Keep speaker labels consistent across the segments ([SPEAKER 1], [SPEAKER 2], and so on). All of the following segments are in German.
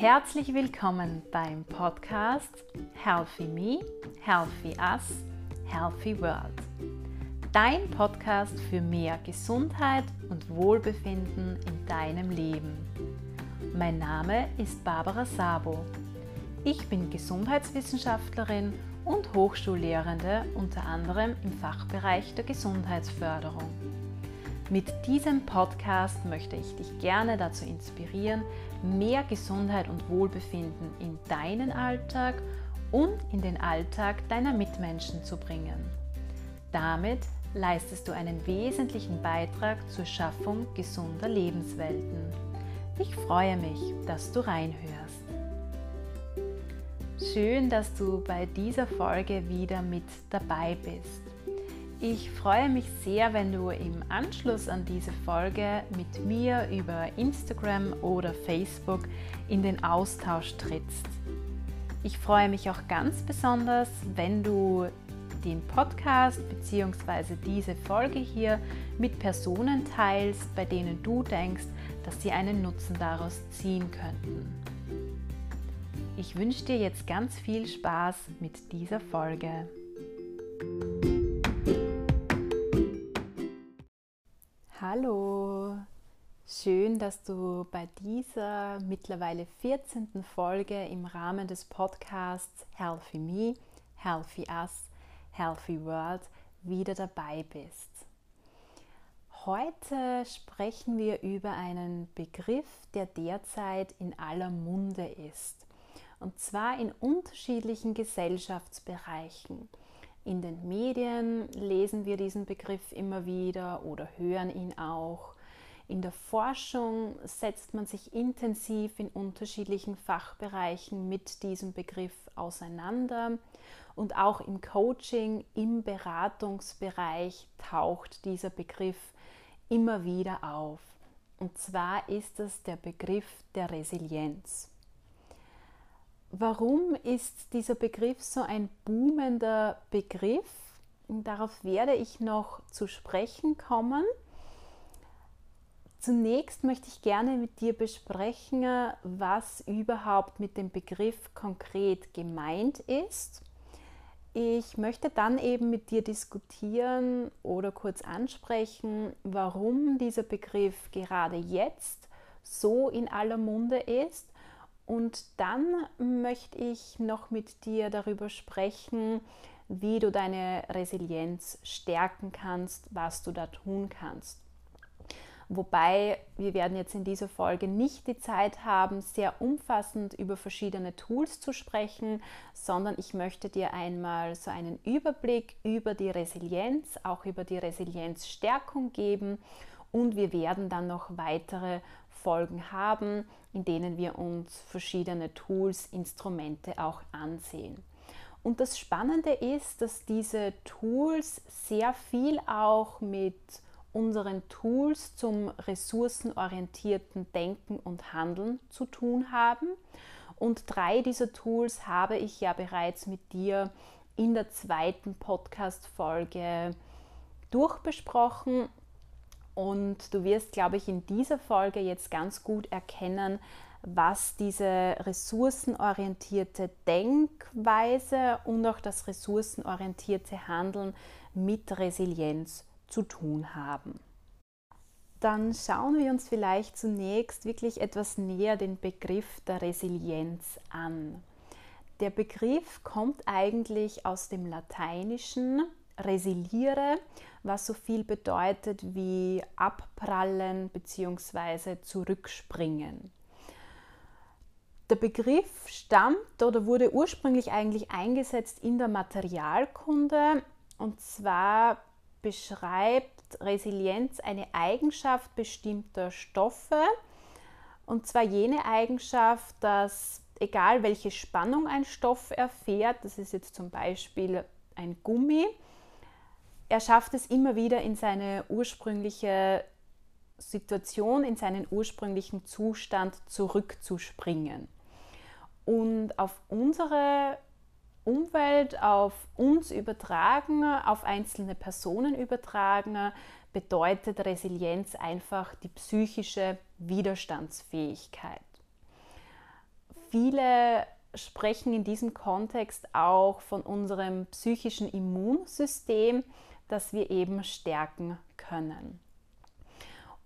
[SPEAKER 1] Herzlich willkommen beim Podcast Healthy Me, Healthy Us, Healthy World. Dein Podcast für mehr Gesundheit und Wohlbefinden in deinem Leben. Mein Name ist Barbara Sabo. Ich bin Gesundheitswissenschaftlerin und Hochschullehrende unter anderem im Fachbereich der Gesundheitsförderung. Mit diesem Podcast möchte ich dich gerne dazu inspirieren, mehr Gesundheit und Wohlbefinden in deinen Alltag und in den Alltag deiner Mitmenschen zu bringen. Damit leistest du einen wesentlichen Beitrag zur Schaffung gesunder Lebenswelten. Ich freue mich, dass du reinhörst. Schön, dass du bei dieser Folge wieder mit dabei bist. Ich freue mich sehr, wenn du im Anschluss an diese Folge mit mir über Instagram oder Facebook in den Austausch trittst. Ich freue mich auch ganz besonders, wenn du den Podcast bzw. diese Folge hier mit Personen teilst, bei denen du denkst, dass sie einen Nutzen daraus ziehen könnten. Ich wünsche dir jetzt ganz viel Spaß mit dieser Folge. Schön, dass du bei dieser mittlerweile 14. Folge im Rahmen des Podcasts Healthy Me, Healthy Us, Healthy World wieder dabei bist. Heute sprechen wir über einen Begriff, der derzeit in aller Munde ist. Und zwar in unterschiedlichen Gesellschaftsbereichen. In den Medien lesen wir diesen Begriff immer wieder oder hören ihn auch. In der Forschung setzt man sich intensiv in unterschiedlichen Fachbereichen mit diesem Begriff auseinander. Und auch im Coaching, im Beratungsbereich taucht dieser Begriff immer wieder auf. Und zwar ist es der Begriff der Resilienz. Warum ist dieser Begriff so ein boomender Begriff? Darauf werde ich noch zu sprechen kommen. Zunächst möchte ich gerne mit dir besprechen, was überhaupt mit dem Begriff konkret gemeint ist. Ich möchte dann eben mit dir diskutieren oder kurz ansprechen, warum dieser Begriff gerade jetzt so in aller Munde ist und dann möchte ich noch mit dir darüber sprechen, wie du deine Resilienz stärken kannst, was du da tun kannst. Wobei wir werden jetzt in dieser Folge nicht die Zeit haben, sehr umfassend über verschiedene Tools zu sprechen, sondern ich möchte dir einmal so einen Überblick über die Resilienz, auch über die Resilienzstärkung geben und wir werden dann noch weitere Folgen haben, in denen wir uns verschiedene Tools, Instrumente auch ansehen. Und das Spannende ist, dass diese Tools sehr viel auch mit unseren Tools zum ressourcenorientierten Denken und Handeln zu tun haben. Und drei dieser Tools habe ich ja bereits mit dir in der zweiten Podcast-Folge durchbesprochen. Und du wirst, glaube ich, in dieser Folge jetzt ganz gut erkennen, was diese ressourcenorientierte Denkweise und auch das ressourcenorientierte Handeln mit Resilienz zu tun haben. Dann schauen wir uns vielleicht zunächst wirklich etwas näher den Begriff der Resilienz an. Der Begriff kommt eigentlich aus dem Lateinischen resiliere, was so viel bedeutet wie abprallen bzw. zurückspringen. Der Begriff stammt oder wurde ursprünglich eigentlich eingesetzt in der Materialkunde und zwar beschreibt Resilienz eine Eigenschaft bestimmter Stoffe und zwar jene Eigenschaft, dass egal welche Spannung ein Stoff erfährt, das ist jetzt zum Beispiel ein Gummi, er schafft es immer wieder in seine ursprüngliche Situation, in seinen ursprünglichen Zustand zurückzuspringen. Und auf unsere Umwelt, auf uns übertragen, auf einzelne Personen übertragen, bedeutet Resilienz einfach die psychische Widerstandsfähigkeit. viele sprechen in diesem Kontext auch von unserem psychischen Immunsystem, das wir eben stärken können.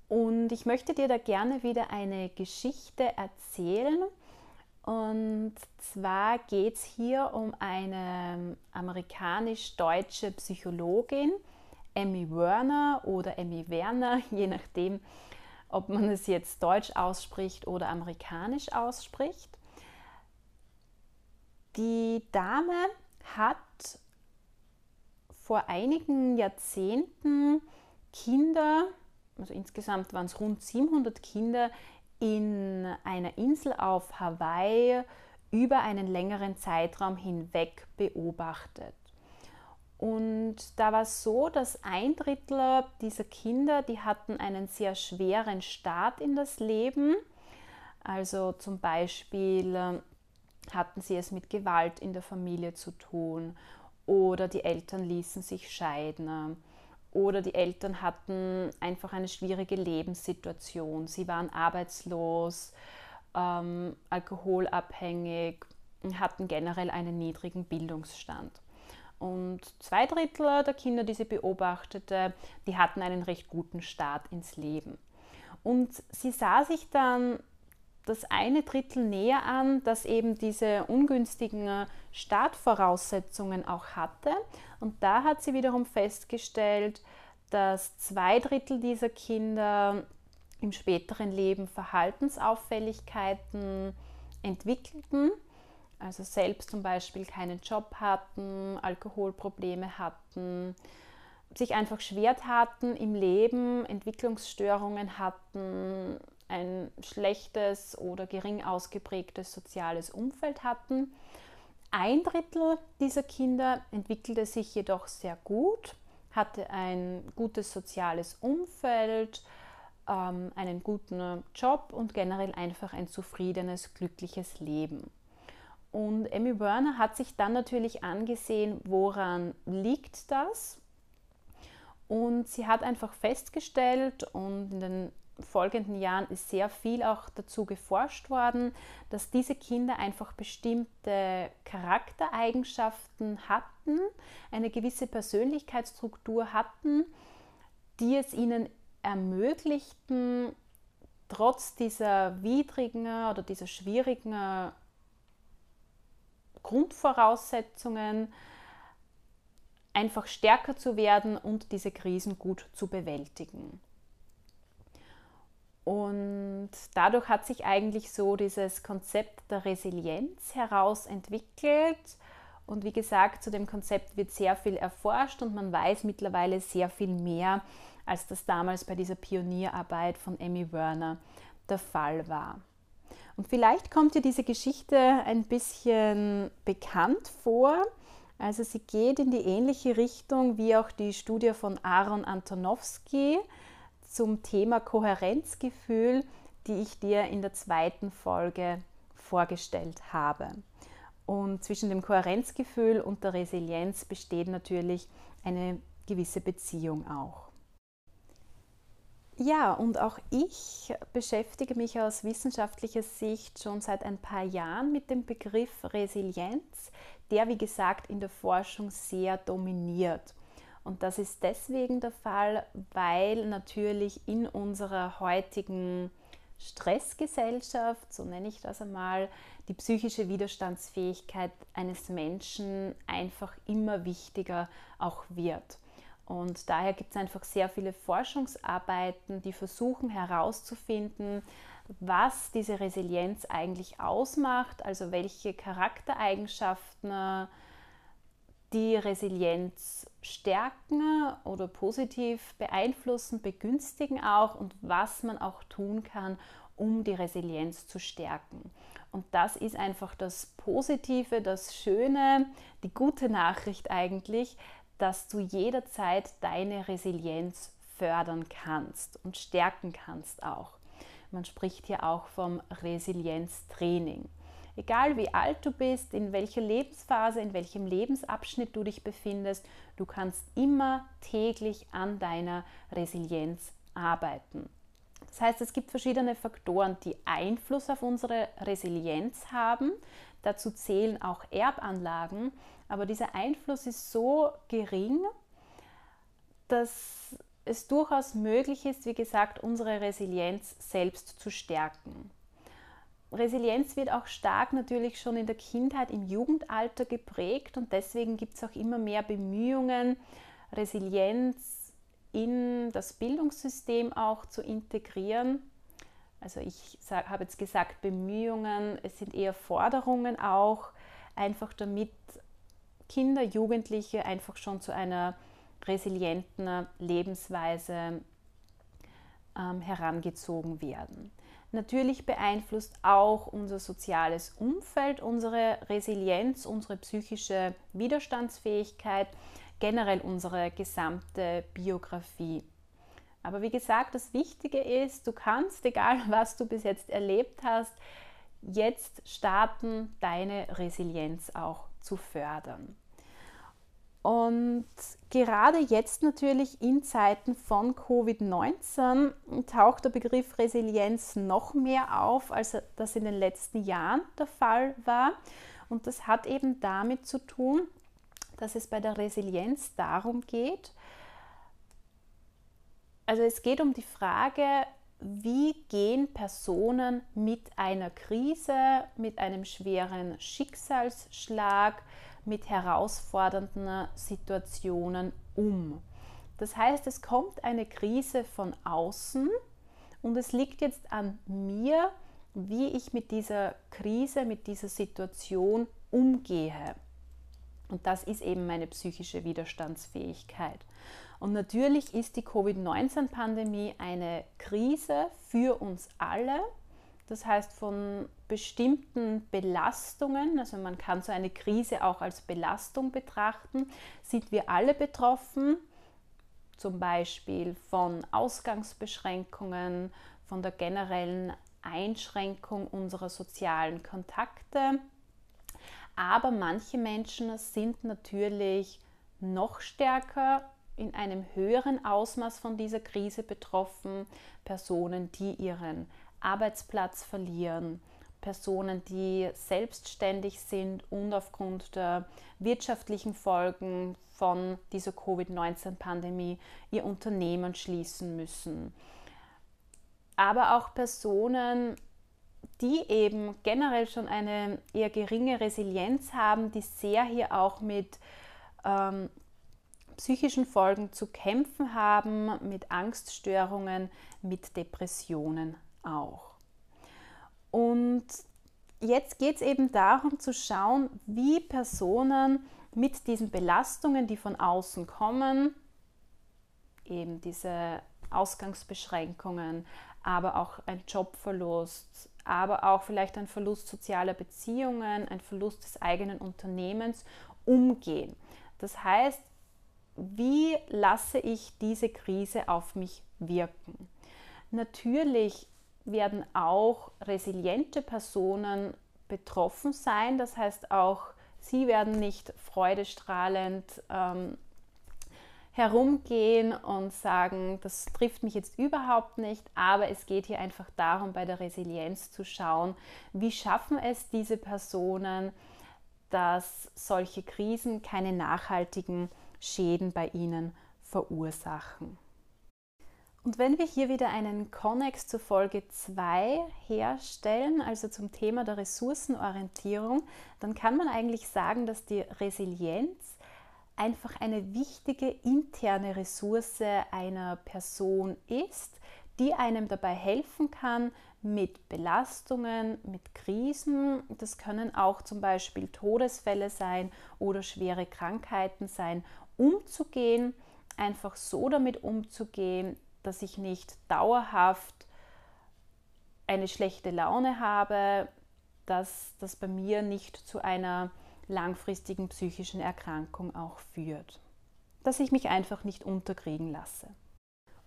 [SPEAKER 1] Und ich möchte dir da gerne wieder eine Geschichte erzählen. Und zwar geht es hier um eine amerikanisch-deutsche Psychologin, Emmy Werner oder Emmy Werner, je nachdem, ob man es jetzt deutsch ausspricht oder amerikanisch ausspricht. Die Dame hat vor einigen Jahrzehnten Kinder, also insgesamt waren es rund 700 Kinder, in einer Insel auf Hawaii über einen längeren Zeitraum hinweg beobachtet. Und da war es so, dass ein Drittel dieser Kinder, die hatten einen sehr schweren Start in das Leben. Also zum Beispiel äh, hatten sie es mit Gewalt in der Familie zu tun oder die Eltern ließen sich scheiden oder die Eltern hatten einfach eine schwierige Lebenssituation. Sie waren arbeitslos, ähm, alkoholabhängig, hatten generell einen niedrigen Bildungsstand. Und zwei Drittel der Kinder, die sie beobachtete, die hatten einen recht guten Start ins Leben. Und sie sah sich dann das eine Drittel näher an, das eben diese ungünstigen äh, Startvoraussetzungen auch hatte. Und da hat sie wiederum festgestellt, dass zwei Drittel dieser Kinder im späteren Leben Verhaltensauffälligkeiten entwickelten, also selbst zum Beispiel keinen Job hatten, Alkoholprobleme hatten, sich einfach schwer taten im Leben, Entwicklungsstörungen hatten, ein schlechtes oder gering ausgeprägtes soziales Umfeld hatten. Ein Drittel dieser Kinder entwickelte sich jedoch sehr gut, hatte ein gutes soziales Umfeld, ähm, einen guten Job und generell einfach ein zufriedenes, glückliches Leben. Und Emmy Werner hat sich dann natürlich angesehen, woran liegt das? Und sie hat einfach festgestellt und in den folgenden Jahren ist sehr viel auch dazu geforscht worden, dass diese Kinder einfach bestimmte Charaktereigenschaften hatten, eine gewisse Persönlichkeitsstruktur hatten, die es ihnen ermöglichten, trotz dieser widrigen oder dieser schwierigen Grundvoraussetzungen einfach stärker zu werden und diese Krisen gut zu bewältigen. Und dadurch hat sich eigentlich so dieses Konzept der Resilienz heraus entwickelt. Und wie gesagt, zu dem Konzept wird sehr viel erforscht und man weiß mittlerweile sehr viel mehr, als das damals bei dieser Pionierarbeit von Emmy Werner der Fall war. Und vielleicht kommt dir diese Geschichte ein bisschen bekannt vor. Also sie geht in die ähnliche Richtung wie auch die Studie von Aaron Antonowski zum Thema Kohärenzgefühl, die ich dir in der zweiten Folge vorgestellt habe. Und zwischen dem Kohärenzgefühl und der Resilienz besteht natürlich eine gewisse Beziehung auch. Ja, und auch ich beschäftige mich aus wissenschaftlicher Sicht schon seit ein paar Jahren mit dem Begriff Resilienz, der wie gesagt in der Forschung sehr dominiert. Und das ist deswegen der Fall, weil natürlich in unserer heutigen Stressgesellschaft, so nenne ich das einmal, die psychische Widerstandsfähigkeit eines Menschen einfach immer wichtiger auch wird. Und daher gibt es einfach sehr viele Forschungsarbeiten, die versuchen herauszufinden, was diese Resilienz eigentlich ausmacht, also welche Charaktereigenschaften die Resilienz stärken oder positiv beeinflussen, begünstigen auch und was man auch tun kann, um die Resilienz zu stärken. Und das ist einfach das Positive, das Schöne, die gute Nachricht eigentlich, dass du jederzeit deine Resilienz fördern kannst und stärken kannst auch. Man spricht hier auch vom Resilienztraining. Egal wie alt du bist, in welcher Lebensphase, in welchem Lebensabschnitt du dich befindest, du kannst immer täglich an deiner Resilienz arbeiten. Das heißt, es gibt verschiedene Faktoren, die Einfluss auf unsere Resilienz haben. Dazu zählen auch Erbanlagen, aber dieser Einfluss ist so gering, dass es durchaus möglich ist, wie gesagt, unsere Resilienz selbst zu stärken. Resilienz wird auch stark natürlich schon in der Kindheit, im Jugendalter geprägt und deswegen gibt es auch immer mehr Bemühungen, Resilienz in das Bildungssystem auch zu integrieren. Also ich habe jetzt gesagt Bemühungen, es sind eher Forderungen auch, einfach damit Kinder, Jugendliche einfach schon zu einer resilienten Lebensweise ähm, herangezogen werden. Natürlich beeinflusst auch unser soziales Umfeld unsere Resilienz, unsere psychische Widerstandsfähigkeit, generell unsere gesamte Biografie. Aber wie gesagt, das Wichtige ist, du kannst, egal was du bis jetzt erlebt hast, jetzt starten, deine Resilienz auch zu fördern. Und gerade jetzt natürlich in Zeiten von Covid-19 taucht der Begriff Resilienz noch mehr auf, als das in den letzten Jahren der Fall war. Und das hat eben damit zu tun, dass es bei der Resilienz darum geht, also es geht um die Frage, wie gehen Personen mit einer Krise, mit einem schweren Schicksalsschlag, mit herausfordernden Situationen um. Das heißt, es kommt eine Krise von außen und es liegt jetzt an mir, wie ich mit dieser Krise, mit dieser Situation umgehe. Und das ist eben meine psychische Widerstandsfähigkeit. Und natürlich ist die Covid-19-Pandemie eine Krise für uns alle. Das heißt, von bestimmten Belastungen, also man kann so eine Krise auch als Belastung betrachten, sind wir alle betroffen, zum Beispiel von Ausgangsbeschränkungen, von der generellen Einschränkung unserer sozialen Kontakte. Aber manche Menschen sind natürlich noch stärker in einem höheren Ausmaß von dieser Krise betroffen. Personen, die ihren Arbeitsplatz verlieren, Personen, die selbstständig sind und aufgrund der wirtschaftlichen Folgen von dieser Covid-19-Pandemie ihr Unternehmen schließen müssen. Aber auch Personen, die eben generell schon eine eher geringe Resilienz haben, die sehr hier auch mit ähm, psychischen Folgen zu kämpfen haben, mit Angststörungen, mit Depressionen auch. Und jetzt geht es eben darum zu schauen, wie Personen mit diesen Belastungen, die von außen kommen, eben diese Ausgangsbeschränkungen, aber auch ein Jobverlust, aber auch vielleicht ein Verlust sozialer Beziehungen, ein Verlust des eigenen Unternehmens umgehen. Das heißt, wie lasse ich diese Krise auf mich wirken? Natürlich werden auch resiliente Personen betroffen sein. Das heißt, auch sie werden nicht freudestrahlend ähm, herumgehen und sagen, das trifft mich jetzt überhaupt nicht, aber es geht hier einfach darum, bei der Resilienz zu schauen, wie schaffen es diese Personen, dass solche Krisen keine nachhaltigen Schäden bei ihnen verursachen. Und wenn wir hier wieder einen Konnex zur Folge 2 herstellen, also zum Thema der Ressourcenorientierung, dann kann man eigentlich sagen, dass die Resilienz einfach eine wichtige interne Ressource einer Person ist, die einem dabei helfen kann, mit Belastungen, mit Krisen, das können auch zum Beispiel Todesfälle sein oder schwere Krankheiten sein, umzugehen, einfach so damit umzugehen, dass ich nicht dauerhaft eine schlechte Laune habe, dass das bei mir nicht zu einer langfristigen psychischen Erkrankung auch führt. Dass ich mich einfach nicht unterkriegen lasse.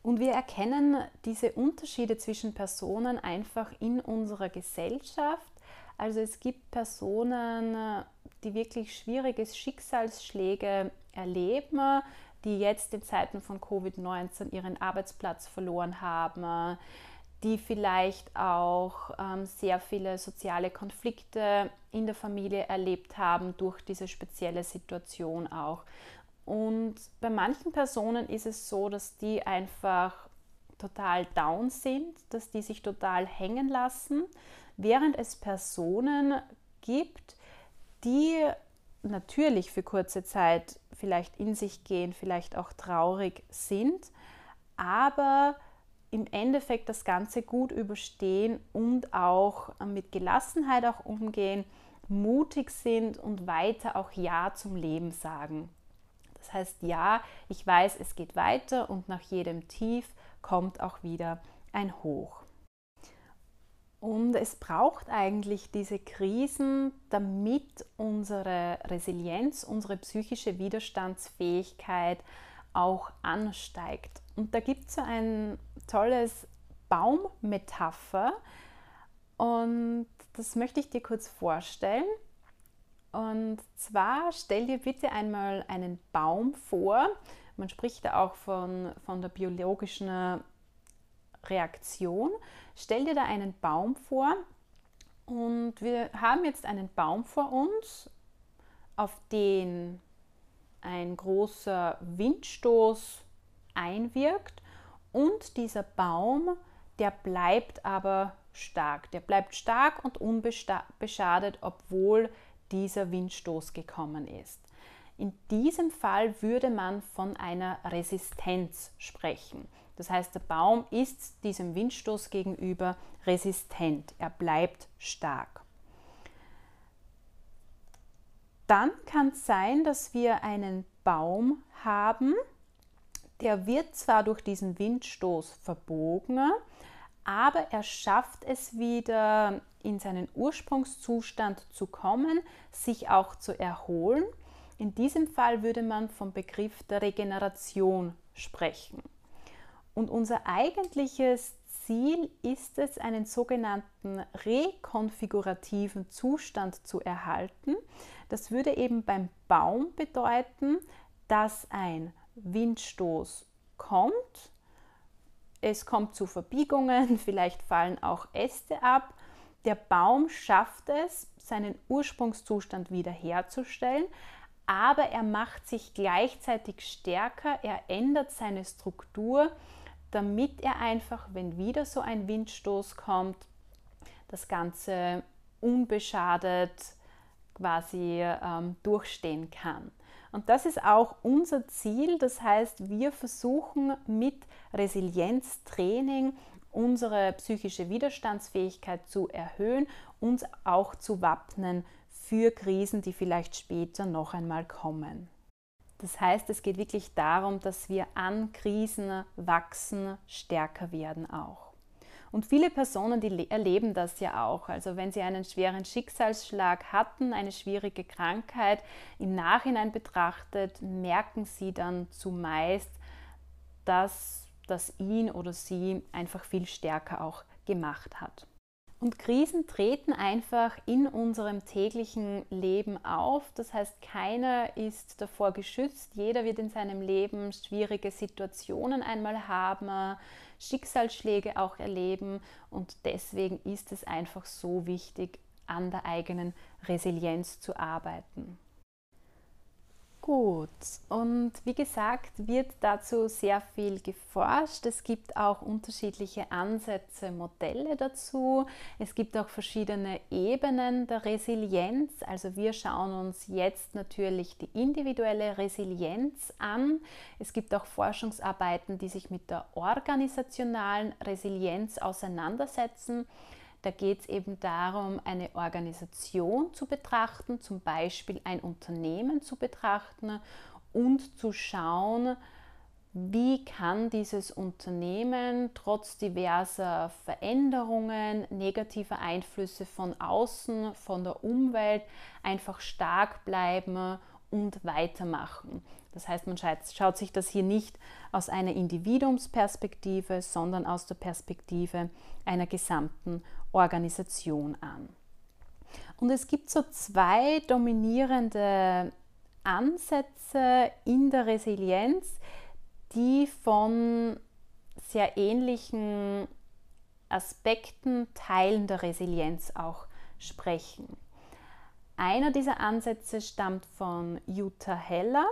[SPEAKER 1] Und wir erkennen diese Unterschiede zwischen Personen einfach in unserer Gesellschaft. Also es gibt Personen, die wirklich schwierige Schicksalsschläge erleben, die jetzt in Zeiten von Covid-19 ihren Arbeitsplatz verloren haben, die vielleicht auch ähm, sehr viele soziale Konflikte in der Familie erlebt haben durch diese spezielle Situation auch. Und bei manchen Personen ist es so, dass die einfach total down sind, dass die sich total hängen lassen, während es Personen gibt, die natürlich für kurze Zeit vielleicht in sich gehen, vielleicht auch traurig sind, aber im Endeffekt das Ganze gut überstehen und auch mit Gelassenheit auch umgehen, mutig sind und weiter auch Ja zum Leben sagen. Das heißt, ja, ich weiß, es geht weiter und nach jedem Tief kommt auch wieder ein Hoch. Und es braucht eigentlich diese Krisen, damit unsere Resilienz, unsere psychische Widerstandsfähigkeit auch ansteigt. Und da gibt es so ein tolles Baummetapher und das möchte ich dir kurz vorstellen. Und zwar stell dir bitte einmal einen Baum vor. Man spricht da auch von, von der biologischen Reaktion. Stell dir da einen Baum vor und wir haben jetzt einen Baum vor uns, auf den ein großer Windstoß einwirkt und dieser Baum, der bleibt aber stark. Der bleibt stark und unbeschadet, obwohl dieser Windstoß gekommen ist. In diesem Fall würde man von einer Resistenz sprechen. Das heißt, der Baum ist diesem Windstoß gegenüber resistent. Er bleibt stark. Dann kann es sein, dass wir einen Baum haben, der wird zwar durch diesen Windstoß verbogen, aber er schafft es wieder in seinen Ursprungszustand zu kommen, sich auch zu erholen. In diesem Fall würde man vom Begriff der Regeneration sprechen. Und unser eigentliches Ziel ist es, einen sogenannten rekonfigurativen Zustand zu erhalten. Das würde eben beim Baum bedeuten, dass ein Windstoß kommt, es kommt zu Verbiegungen, vielleicht fallen auch Äste ab. Der Baum schafft es, seinen Ursprungszustand wiederherzustellen, aber er macht sich gleichzeitig stärker, er ändert seine Struktur, damit er einfach, wenn wieder so ein Windstoß kommt, das Ganze unbeschadet quasi ähm, durchstehen kann. Und das ist auch unser Ziel. Das heißt, wir versuchen mit Resilienztraining unsere psychische Widerstandsfähigkeit zu erhöhen, uns auch zu wappnen für Krisen, die vielleicht später noch einmal kommen. Das heißt, es geht wirklich darum, dass wir an Krisen wachsen, stärker werden auch. Und viele Personen, die erleben das ja auch. Also wenn sie einen schweren Schicksalsschlag hatten, eine schwierige Krankheit, im Nachhinein betrachtet, merken sie dann zumeist, dass das ihn oder sie einfach viel stärker auch gemacht hat. Und Krisen treten einfach in unserem täglichen Leben auf. Das heißt, keiner ist davor geschützt. Jeder wird in seinem Leben schwierige Situationen einmal haben, Schicksalsschläge auch erleben. Und deswegen ist es einfach so wichtig, an der eigenen Resilienz zu arbeiten. Gut, und wie gesagt, wird dazu sehr viel geforscht. Es gibt auch unterschiedliche Ansätze, Modelle dazu. Es gibt auch verschiedene Ebenen der Resilienz. Also wir schauen uns jetzt natürlich die individuelle Resilienz an. Es gibt auch Forschungsarbeiten, die sich mit der organisationalen Resilienz auseinandersetzen. Da geht es eben darum, eine Organisation zu betrachten, zum Beispiel ein Unternehmen zu betrachten und zu schauen, wie kann dieses Unternehmen trotz diverser Veränderungen, negativer Einflüsse von außen, von der Umwelt einfach stark bleiben und weitermachen. Das heißt, man schaut sich das hier nicht aus einer Individuumsperspektive, sondern aus der Perspektive einer gesamten Organisation an. Und es gibt so zwei dominierende Ansätze in der Resilienz, die von sehr ähnlichen Aspekten, Teilen der Resilienz auch sprechen. Einer dieser Ansätze stammt von Jutta Heller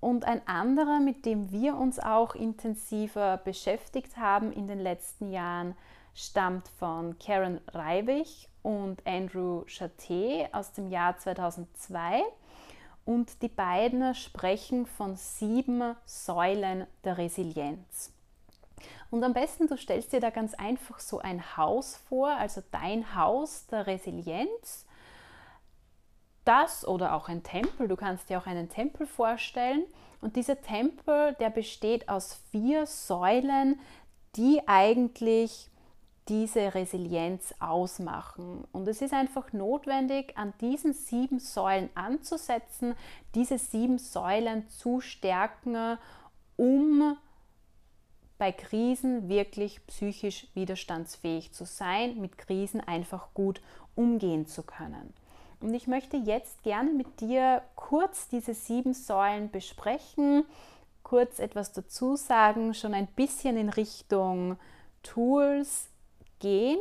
[SPEAKER 1] und ein anderer, mit dem wir uns auch intensiver beschäftigt haben in den letzten Jahren, stammt von Karen Reibich und Andrew Chaté aus dem Jahr 2002. Und die beiden sprechen von sieben Säulen der Resilienz. Und am besten, du stellst dir da ganz einfach so ein Haus vor, also dein Haus der Resilienz. Das oder auch ein Tempel, du kannst dir auch einen Tempel vorstellen. Und dieser Tempel, der besteht aus vier Säulen, die eigentlich diese Resilienz ausmachen. Und es ist einfach notwendig, an diesen sieben Säulen anzusetzen, diese sieben Säulen zu stärken, um bei Krisen wirklich psychisch widerstandsfähig zu sein, mit Krisen einfach gut umgehen zu können. Und ich möchte jetzt gerne mit dir kurz diese sieben Säulen besprechen, kurz etwas dazu sagen, schon ein bisschen in Richtung Tools, gehen.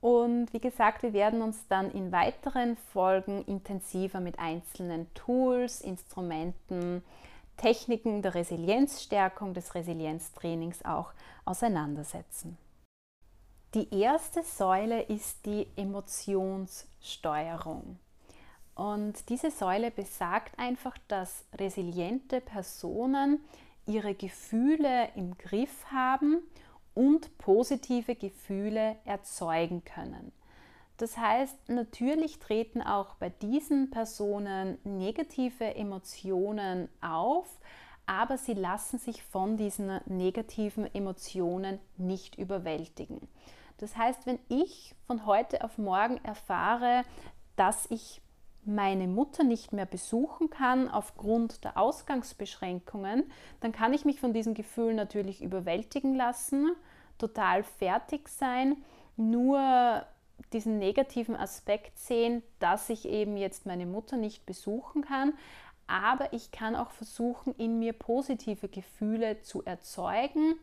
[SPEAKER 1] Und wie gesagt, wir werden uns dann in weiteren Folgen intensiver mit einzelnen Tools, Instrumenten, Techniken der Resilienzstärkung, des Resilienztrainings auch auseinandersetzen. Die erste Säule ist die Emotionssteuerung. Und diese Säule besagt einfach, dass resiliente Personen ihre Gefühle im Griff haben und positive Gefühle erzeugen können. Das heißt, natürlich treten auch bei diesen Personen negative Emotionen auf, aber sie lassen sich von diesen negativen Emotionen nicht überwältigen. Das heißt, wenn ich von heute auf morgen erfahre, dass ich meine Mutter nicht mehr besuchen kann aufgrund der Ausgangsbeschränkungen, dann kann ich mich von diesen Gefühlen natürlich überwältigen lassen, total fertig sein, nur diesen negativen Aspekt sehen, dass ich eben jetzt meine Mutter nicht besuchen kann, aber ich kann auch versuchen, in mir positive Gefühle zu erzeugen,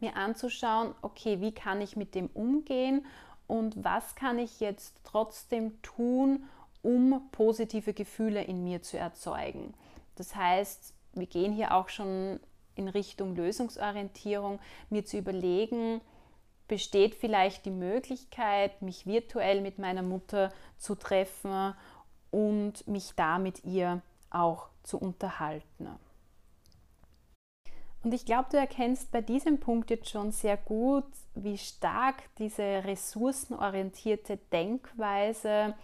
[SPEAKER 1] mir anzuschauen, okay, wie kann ich mit dem umgehen und was kann ich jetzt trotzdem tun, um positive Gefühle in mir zu erzeugen. Das heißt, wir gehen hier auch schon in Richtung Lösungsorientierung, mir zu überlegen, besteht vielleicht die Möglichkeit, mich virtuell mit meiner Mutter zu treffen und mich da mit ihr auch zu unterhalten. Und ich glaube, du erkennst bei diesem Punkt jetzt schon sehr gut, wie stark diese ressourcenorientierte Denkweise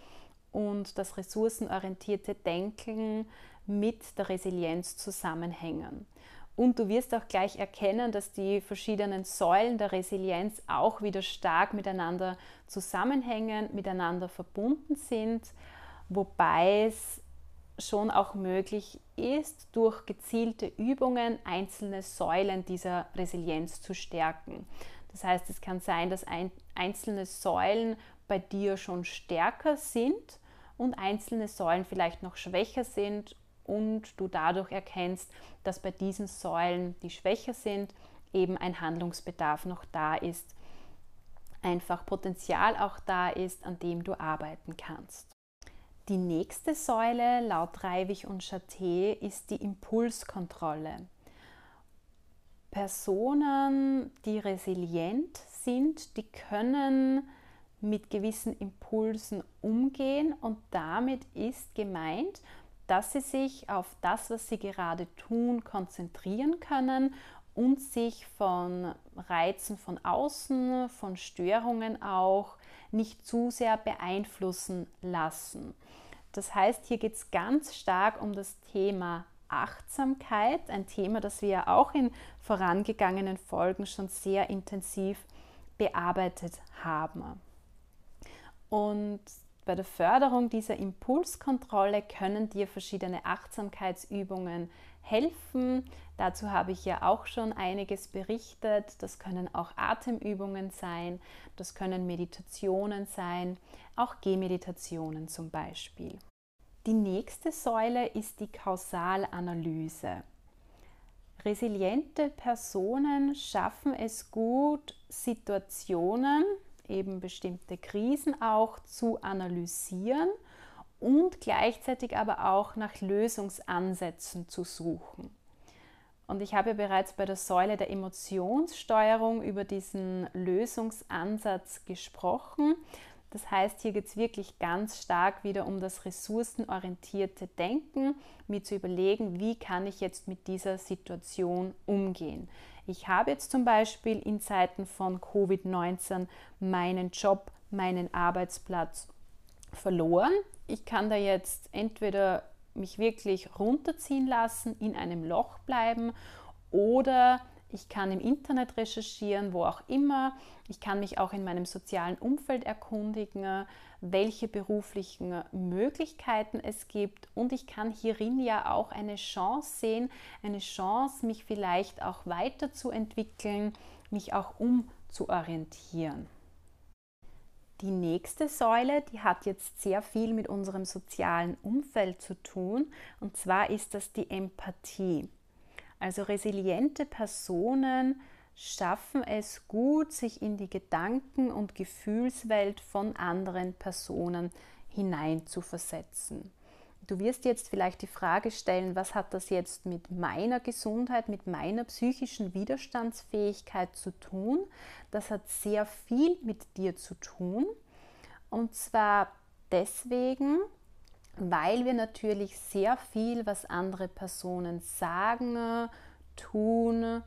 [SPEAKER 1] und das ressourcenorientierte Denken mit der Resilienz zusammenhängen. Und du wirst auch gleich erkennen, dass die verschiedenen Säulen der Resilienz auch wieder stark miteinander zusammenhängen, miteinander verbunden sind, wobei es schon auch möglich ist, durch gezielte Übungen einzelne Säulen dieser Resilienz zu stärken. Das heißt, es kann sein, dass einzelne Säulen bei dir schon stärker sind und einzelne Säulen vielleicht noch schwächer sind und du dadurch erkennst, dass bei diesen Säulen, die schwächer sind, eben ein Handlungsbedarf noch da ist, einfach Potenzial auch da ist, an dem du arbeiten kannst. Die nächste Säule laut Reivig und Chaté ist die Impulskontrolle. Personen, die resilient sind, die können mit gewissen Impulsen umgehen und damit ist gemeint, dass sie sich auf das, was sie gerade tun, konzentrieren können und sich von Reizen von außen, von Störungen auch nicht zu sehr beeinflussen lassen. Das heißt, hier geht es ganz stark um das Thema Achtsamkeit, ein Thema, das wir ja auch in vorangegangenen Folgen schon sehr intensiv bearbeitet haben. Und bei der Förderung dieser Impulskontrolle können dir verschiedene Achtsamkeitsübungen helfen. Dazu habe ich ja auch schon einiges berichtet. Das können auch Atemübungen sein, das können Meditationen sein, auch Gehmeditationen zum Beispiel. Die nächste Säule ist die Kausalanalyse. Resiliente Personen schaffen es gut, Situationen, eben bestimmte Krisen auch zu analysieren und gleichzeitig aber auch nach Lösungsansätzen zu suchen. Und ich habe ja bereits bei der Säule der Emotionssteuerung über diesen Lösungsansatz gesprochen. Das heißt, hier geht es wirklich ganz stark wieder um das ressourcenorientierte Denken, mir zu überlegen, wie kann ich jetzt mit dieser Situation umgehen. Ich habe jetzt zum Beispiel in Zeiten von Covid-19 meinen Job, meinen Arbeitsplatz verloren. Ich kann da jetzt entweder mich wirklich runterziehen lassen, in einem Loch bleiben oder ich kann im Internet recherchieren, wo auch immer. Ich kann mich auch in meinem sozialen Umfeld erkundigen, welche beruflichen Möglichkeiten es gibt. Und ich kann hierin ja auch eine Chance sehen, eine Chance, mich vielleicht auch weiterzuentwickeln, mich auch umzuorientieren. Die nächste Säule, die hat jetzt sehr viel mit unserem sozialen Umfeld zu tun, und zwar ist das die Empathie. Also resiliente Personen schaffen es gut, sich in die Gedanken- und Gefühlswelt von anderen Personen hineinzuversetzen. Du wirst jetzt vielleicht die Frage stellen, was hat das jetzt mit meiner Gesundheit, mit meiner psychischen Widerstandsfähigkeit zu tun? Das hat sehr viel mit dir zu tun. Und zwar deswegen, weil wir natürlich sehr viel, was andere Personen sagen, tun,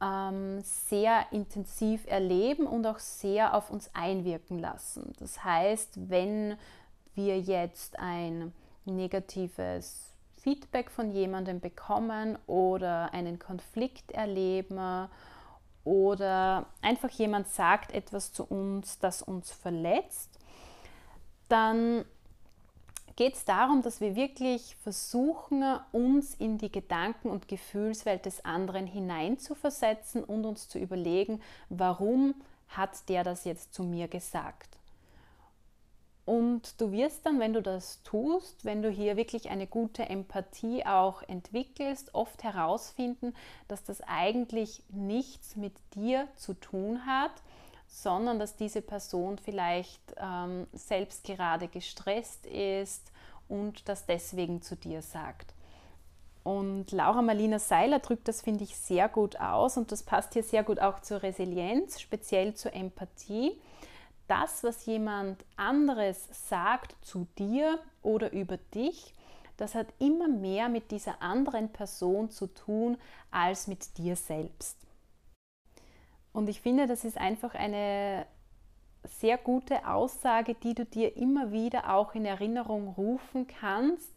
[SPEAKER 1] ähm, sehr intensiv erleben und auch sehr auf uns einwirken lassen. Das heißt, wenn wir jetzt ein negatives Feedback von jemandem bekommen oder einen Konflikt erleben oder einfach jemand sagt etwas zu uns, das uns verletzt, dann geht es darum, dass wir wirklich versuchen, uns in die Gedanken- und Gefühlswelt des anderen hineinzuversetzen und uns zu überlegen, warum hat der das jetzt zu mir gesagt. Und du wirst dann, wenn du das tust, wenn du hier wirklich eine gute Empathie auch entwickelst, oft herausfinden, dass das eigentlich nichts mit dir zu tun hat, sondern dass diese Person vielleicht ähm, selbst gerade gestresst ist und das deswegen zu dir sagt. Und Laura Marlina Seiler drückt das, finde ich, sehr gut aus und das passt hier sehr gut auch zur Resilienz, speziell zur Empathie das, was jemand anderes sagt zu dir oder über dich, das hat immer mehr mit dieser anderen Person zu tun als mit dir selbst. Und ich finde, das ist einfach eine sehr gute Aussage, die du dir immer wieder auch in Erinnerung rufen kannst,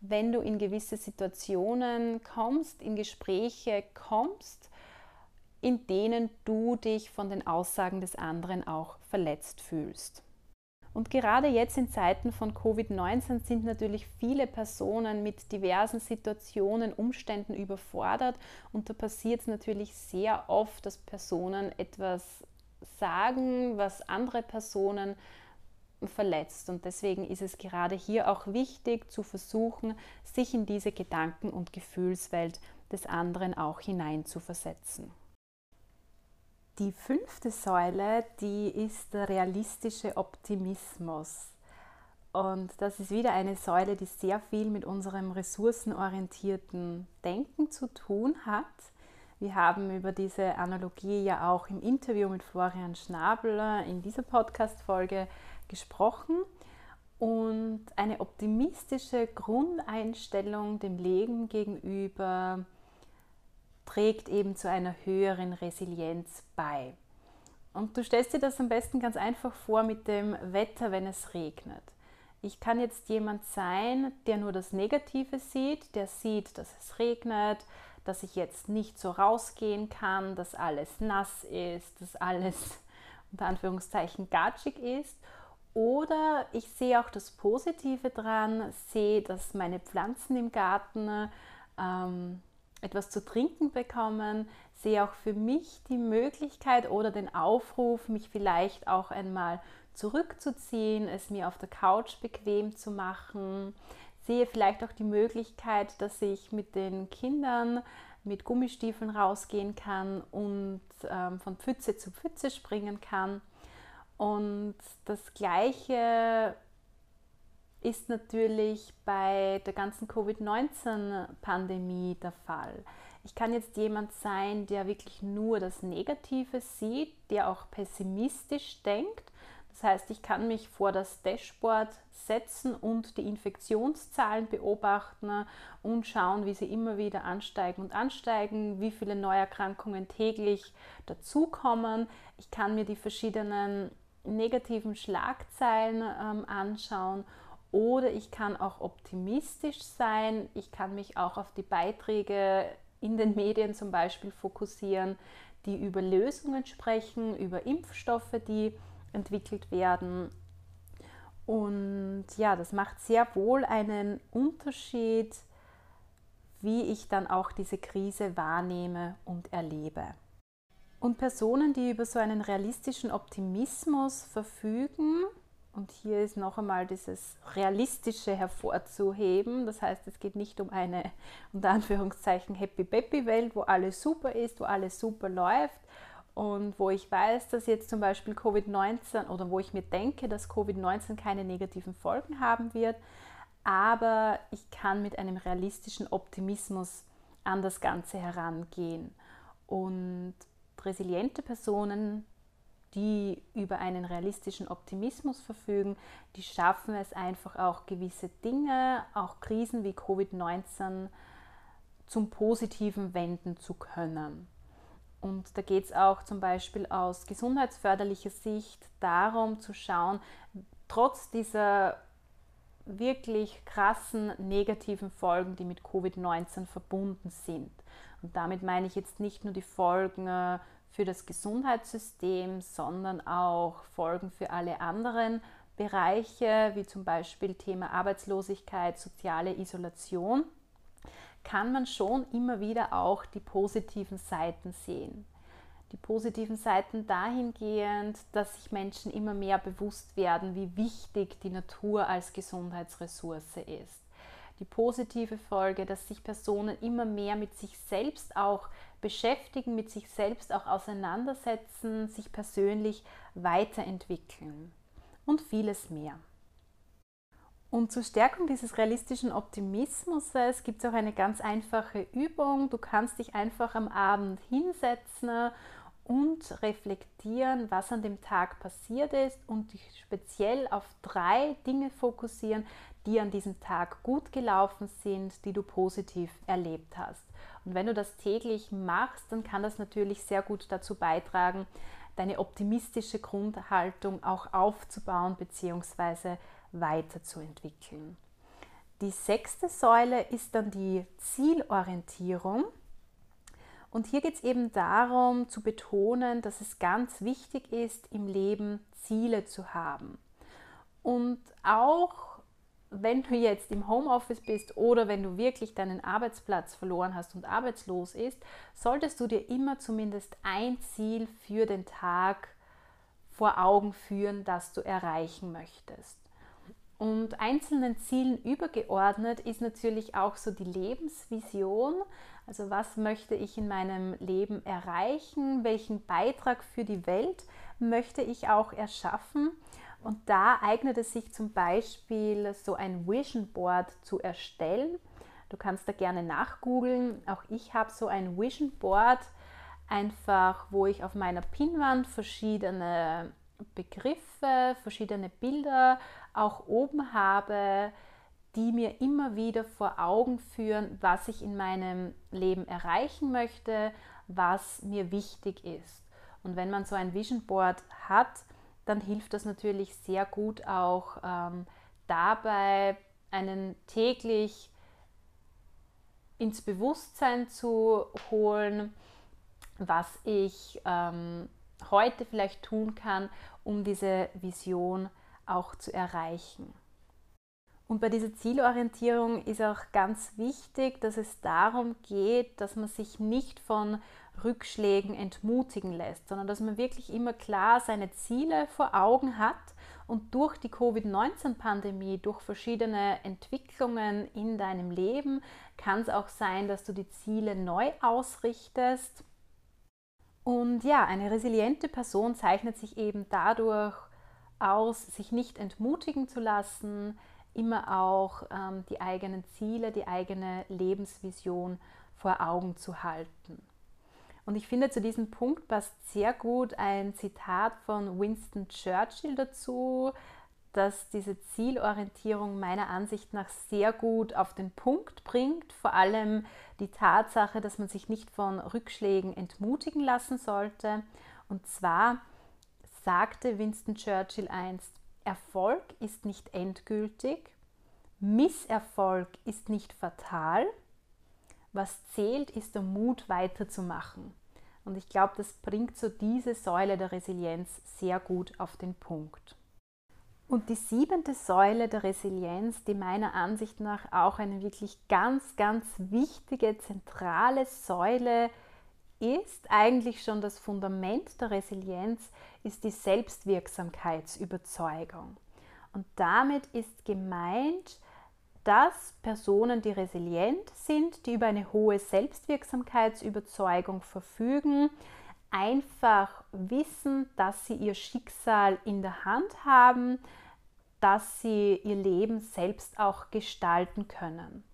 [SPEAKER 1] wenn du in gewisse Situationen kommst, in Gespräche kommst in denen du dich von den Aussagen des anderen auch verletzt fühlst. Und gerade jetzt in Zeiten von Covid-19 sind natürlich viele Personen mit diversen Situationen, Umständen überfordert und da passiert es natürlich sehr oft, dass Personen etwas sagen, was andere Personen verletzt. Und deswegen ist es gerade hier auch wichtig zu versuchen, sich in diese Gedanken- und Gefühlswelt des anderen auch hineinzuversetzen. Die fünfte Säule, die ist der realistische Optimismus. Und das ist wieder eine Säule, die sehr viel mit unserem ressourcenorientierten Denken zu tun hat. Wir haben über diese Analogie ja auch im Interview mit Florian Schnabel in dieser Podcast-Folge gesprochen. Und eine optimistische Grundeinstellung dem Leben gegenüber trägt eben zu einer höheren Resilienz bei. Und du stellst dir das am besten ganz einfach vor mit dem Wetter, wenn es regnet. Ich kann jetzt jemand sein, der nur das Negative sieht, der sieht, dass es regnet, dass ich jetzt nicht so rausgehen kann, dass alles nass ist, dass alles unter Anführungszeichen gatschig ist. Oder ich sehe auch das Positive dran, sehe, dass meine Pflanzen im Garten ähm, etwas zu trinken bekommen, sehe auch für mich die Möglichkeit oder den Aufruf, mich vielleicht auch einmal zurückzuziehen, es mir auf der Couch bequem zu machen, sehe vielleicht auch die Möglichkeit, dass ich mit den Kindern mit Gummistiefeln rausgehen kann und ähm, von Pfütze zu Pfütze springen kann. Und das Gleiche ist natürlich bei der ganzen Covid-19-Pandemie der Fall. Ich kann jetzt jemand sein, der wirklich nur das Negative sieht, der auch pessimistisch denkt. Das heißt, ich kann mich vor das Dashboard setzen und die Infektionszahlen beobachten und schauen, wie sie immer wieder ansteigen und ansteigen, wie viele Neuerkrankungen täglich dazukommen. Ich kann mir die verschiedenen negativen Schlagzeilen ähm, anschauen oder ich kann auch optimistisch sein. Ich kann mich auch auf die Beiträge in den Medien zum Beispiel fokussieren, die über Lösungen sprechen, über Impfstoffe, die entwickelt werden. Und ja, das macht sehr wohl einen Unterschied, wie ich dann auch diese Krise wahrnehme und erlebe. Und Personen, die über so einen realistischen Optimismus verfügen, und hier ist noch einmal dieses Realistische hervorzuheben. Das heißt, es geht nicht um eine unter Anführungszeichen Happy Peppy Welt, wo alles super ist, wo alles super läuft und wo ich weiß, dass jetzt zum Beispiel Covid-19 oder wo ich mir denke, dass Covid-19 keine negativen Folgen haben wird. Aber ich kann mit einem realistischen Optimismus an das Ganze herangehen. Und resiliente Personen die über einen realistischen Optimismus verfügen, die schaffen es einfach auch gewisse Dinge, auch Krisen wie Covid-19 zum Positiven wenden zu können. Und da geht es auch zum Beispiel aus gesundheitsförderlicher Sicht darum zu schauen, trotz dieser wirklich krassen negativen Folgen, die mit Covid-19 verbunden sind. Und damit meine ich jetzt nicht nur die Folgen äh, für das Gesundheitssystem, sondern auch Folgen für alle anderen Bereiche, wie zum Beispiel Thema Arbeitslosigkeit, soziale Isolation, kann man schon immer wieder auch die positiven Seiten sehen. Die positiven Seiten dahingehend, dass sich Menschen immer mehr bewusst werden, wie wichtig die Natur als Gesundheitsressource ist. Die positive Folge, dass sich Personen immer mehr mit sich selbst auch beschäftigen, mit sich selbst auch auseinandersetzen, sich persönlich weiterentwickeln und vieles mehr. Und zur Stärkung dieses realistischen Optimismus gibt es auch eine ganz einfache Übung. Du kannst dich einfach am Abend hinsetzen und reflektieren, was an dem Tag passiert ist und dich speziell auf drei Dinge fokussieren, die an diesem Tag gut gelaufen sind, die du positiv erlebt hast. Und wenn du das täglich machst, dann kann das natürlich sehr gut dazu beitragen, deine optimistische Grundhaltung auch aufzubauen bzw. weiterzuentwickeln. Die sechste Säule ist dann die Zielorientierung. Und hier geht es eben darum zu betonen, dass es ganz wichtig ist, im Leben Ziele zu haben. Und auch wenn du jetzt im Homeoffice bist oder wenn du wirklich deinen Arbeitsplatz verloren hast und arbeitslos ist, solltest du dir immer zumindest ein Ziel für den Tag vor Augen führen, das du erreichen möchtest. Und einzelnen Zielen übergeordnet ist natürlich auch so die Lebensvision. Also was möchte ich in meinem Leben erreichen? Welchen Beitrag für die Welt möchte ich auch erschaffen? Und da eignet es sich zum Beispiel, so ein Vision Board zu erstellen. Du kannst da gerne nachgoogeln. Auch ich habe so ein Vision Board, einfach wo ich auf meiner Pinnwand verschiedene Begriffe, verschiedene Bilder auch oben habe, die mir immer wieder vor Augen führen, was ich in meinem Leben erreichen möchte, was mir wichtig ist. Und wenn man so ein Vision Board hat, dann hilft das natürlich sehr gut auch ähm, dabei, einen täglich ins Bewusstsein zu holen, was ich ähm, heute vielleicht tun kann, um diese Vision auch zu erreichen. Und bei dieser Zielorientierung ist auch ganz wichtig, dass es darum geht, dass man sich nicht von Rückschlägen entmutigen lässt, sondern dass man wirklich immer klar seine Ziele vor Augen hat Und durch die Covid-19-Pandemie, durch verschiedene Entwicklungen in deinem Leben, kann es auch sein, dass du die Ziele neu ausrichtest. Und ja, eine resiliente Person zeichnet sich eben dadurch aus, sich nicht entmutigen zu lassen, immer auch ähm, die eigenen Ziele, die eigene Lebensvision vor Augen zu halten. Und ich finde, zu diesem Punkt passt sehr gut ein Zitat von Winston Churchill dazu, das diese Zielorientierung meiner Ansicht nach sehr gut auf den Punkt bringt. Vor allem die Tatsache, dass man sich nicht von Rückschlägen entmutigen lassen sollte. Und zwar sagte Winston Churchill einst, Erfolg ist nicht endgültig, Misserfolg ist nicht fatal, was zählt, ist der Mut weiterzumachen. Und ich glaube, das bringt so diese Säule der Resilienz sehr gut auf den Punkt. Und die siebente Säule der Resilienz, die meiner Ansicht nach auch eine wirklich ganz, ganz wichtige, zentrale Säule ist, eigentlich schon das Fundament der Resilienz, ist die Selbstwirksamkeitsüberzeugung. Und damit ist gemeint, dass Personen, die resilient sind, die über eine hohe Selbstwirksamkeitsüberzeugung verfügen, einfach wissen, dass sie ihr Schicksal in der Hand haben, dass sie ihr Leben selbst auch gestalten können.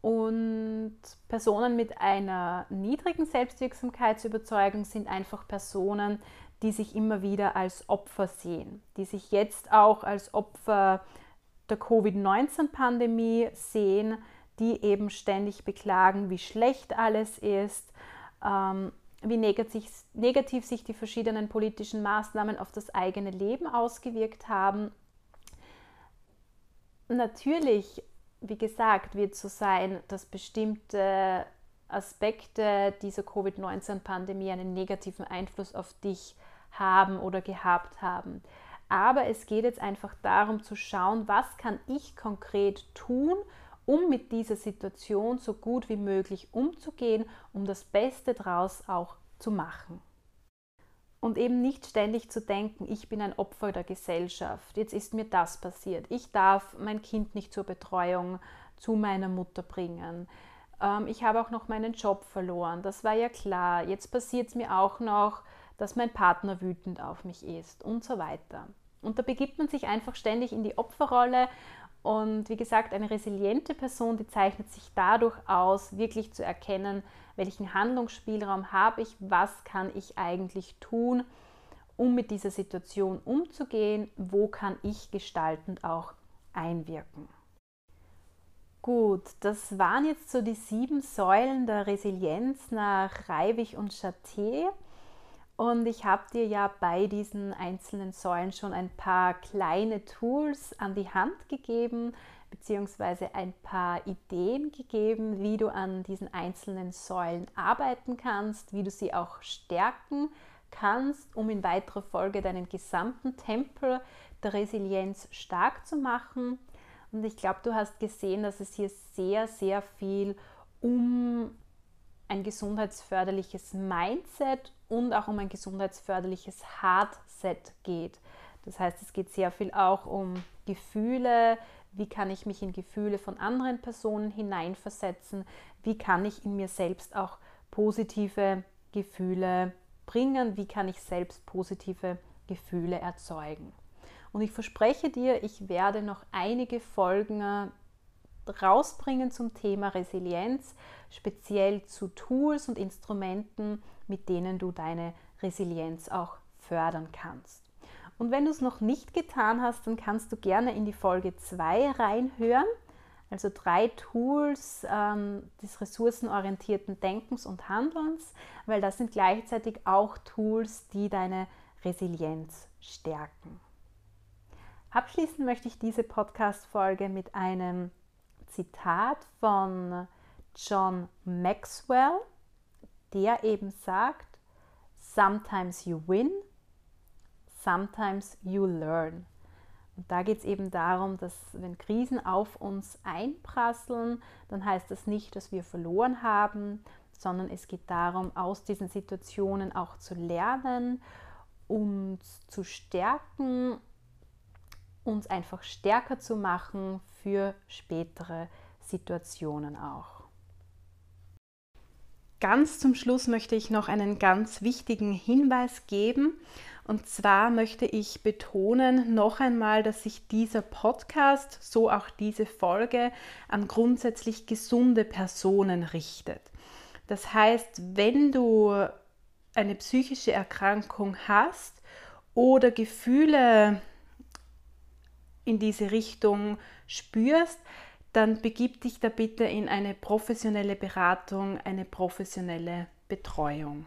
[SPEAKER 1] Und Personen mit einer niedrigen Selbstwirksamkeitsüberzeugung sind einfach Personen, die sich immer wieder als Opfer sehen, die sich jetzt auch als Opfer der Covid-19-Pandemie sehen, die eben ständig beklagen, wie schlecht alles ist, ähm, wie negativ, negativ sich die verschiedenen politischen Maßnahmen auf das eigene Leben ausgewirkt haben. Natürlich, wie gesagt, wird so sein, dass bestimmte Aspekte dieser Covid-19-Pandemie einen negativen Einfluss auf dich haben oder gehabt haben. Aber es geht jetzt einfach darum zu schauen, was kann ich konkret tun, um mit dieser Situation so gut wie möglich umzugehen, um das Beste daraus auch zu machen. Und eben nicht ständig zu denken, ich bin ein Opfer der Gesellschaft, jetzt ist mir das passiert, ich darf mein Kind nicht zur Betreuung zu meiner Mutter bringen, ähm, ich habe auch noch meinen Job verloren, das war ja klar, jetzt passiert es mir auch noch, dass mein Partner wütend auf mich ist und so weiter. Und da begibt man sich einfach ständig in die Opferrolle. Und wie gesagt, eine resiliente Person, die zeichnet sich dadurch aus, wirklich zu erkennen, welchen Handlungsspielraum habe ich, was kann ich eigentlich tun, um mit dieser Situation umzugehen, wo kann ich gestaltend auch einwirken. Gut, das waren jetzt so die sieben Säulen der Resilienz nach Reivig und Chaté. Und ich habe dir ja bei diesen einzelnen Säulen schon ein paar kleine Tools an die Hand gegeben, beziehungsweise ein paar Ideen gegeben, wie du an diesen einzelnen Säulen arbeiten kannst, wie du sie auch stärken kannst, um in weiterer Folge deinen gesamten Tempel der Resilienz stark zu machen. Und ich glaube, du hast gesehen, dass es hier sehr, sehr viel um ein gesundheitsförderliches Mindset und auch um ein gesundheitsförderliches Hardset geht. Das heißt, es geht sehr viel auch um Gefühle, wie kann ich mich in Gefühle von anderen Personen hineinversetzen, wie kann ich in mir selbst auch positive Gefühle bringen, wie kann ich selbst positive Gefühle erzeugen. Und ich verspreche dir, ich werde noch einige Folgen rausbringen zum Thema Resilienz, speziell zu Tools und Instrumenten, mit denen du deine Resilienz auch fördern kannst. Und wenn du es noch nicht getan hast, dann kannst du gerne in die Folge 2 reinhören. Also drei Tools ähm, des ressourcenorientierten Denkens und Handelns, weil das sind gleichzeitig auch Tools, die deine Resilienz stärken. Abschließen möchte ich diese Podcast-Folge mit einem Zitat von John Maxwell, der eben sagt, Sometimes you win, sometimes you learn. Und da geht es eben darum, dass wenn Krisen auf uns einprasseln, dann heißt das nicht, dass wir verloren haben, sondern es geht darum, aus diesen Situationen auch zu lernen, uns zu stärken uns einfach stärker zu machen für spätere Situationen auch. Ganz zum Schluss möchte ich noch einen ganz wichtigen Hinweis geben. Und zwar möchte ich betonen noch einmal, dass sich dieser Podcast, so auch diese Folge, an grundsätzlich gesunde Personen richtet. Das heißt, wenn du eine psychische Erkrankung hast oder Gefühle in diese Richtung spürst, dann begib dich da bitte in eine professionelle Beratung, eine professionelle Betreuung.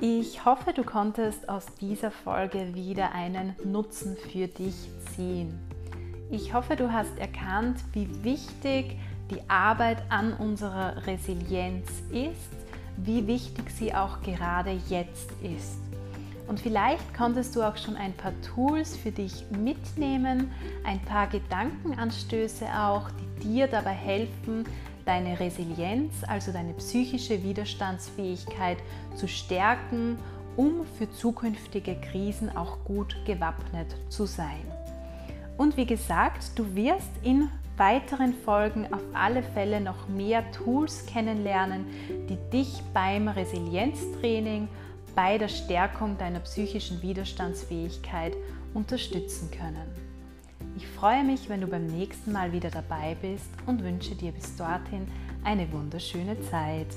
[SPEAKER 1] Ich hoffe, du konntest aus dieser Folge wieder einen Nutzen für dich ziehen. Ich hoffe, du hast erkannt, wie wichtig die Arbeit an unserer Resilienz ist, wie wichtig sie auch gerade jetzt ist. Und vielleicht konntest du auch schon ein paar Tools für dich mitnehmen, ein paar Gedankenanstöße auch, die dir dabei helfen, deine Resilienz, also deine psychische Widerstandsfähigkeit zu stärken, um für zukünftige Krisen auch gut gewappnet zu sein. Und wie gesagt, du wirst in weiteren Folgen auf alle Fälle noch mehr Tools kennenlernen, die dich beim Resilienztraining bei der Stärkung deiner psychischen Widerstandsfähigkeit unterstützen können. Ich freue mich, wenn du beim nächsten Mal wieder dabei bist und wünsche dir bis dorthin eine wunderschöne Zeit.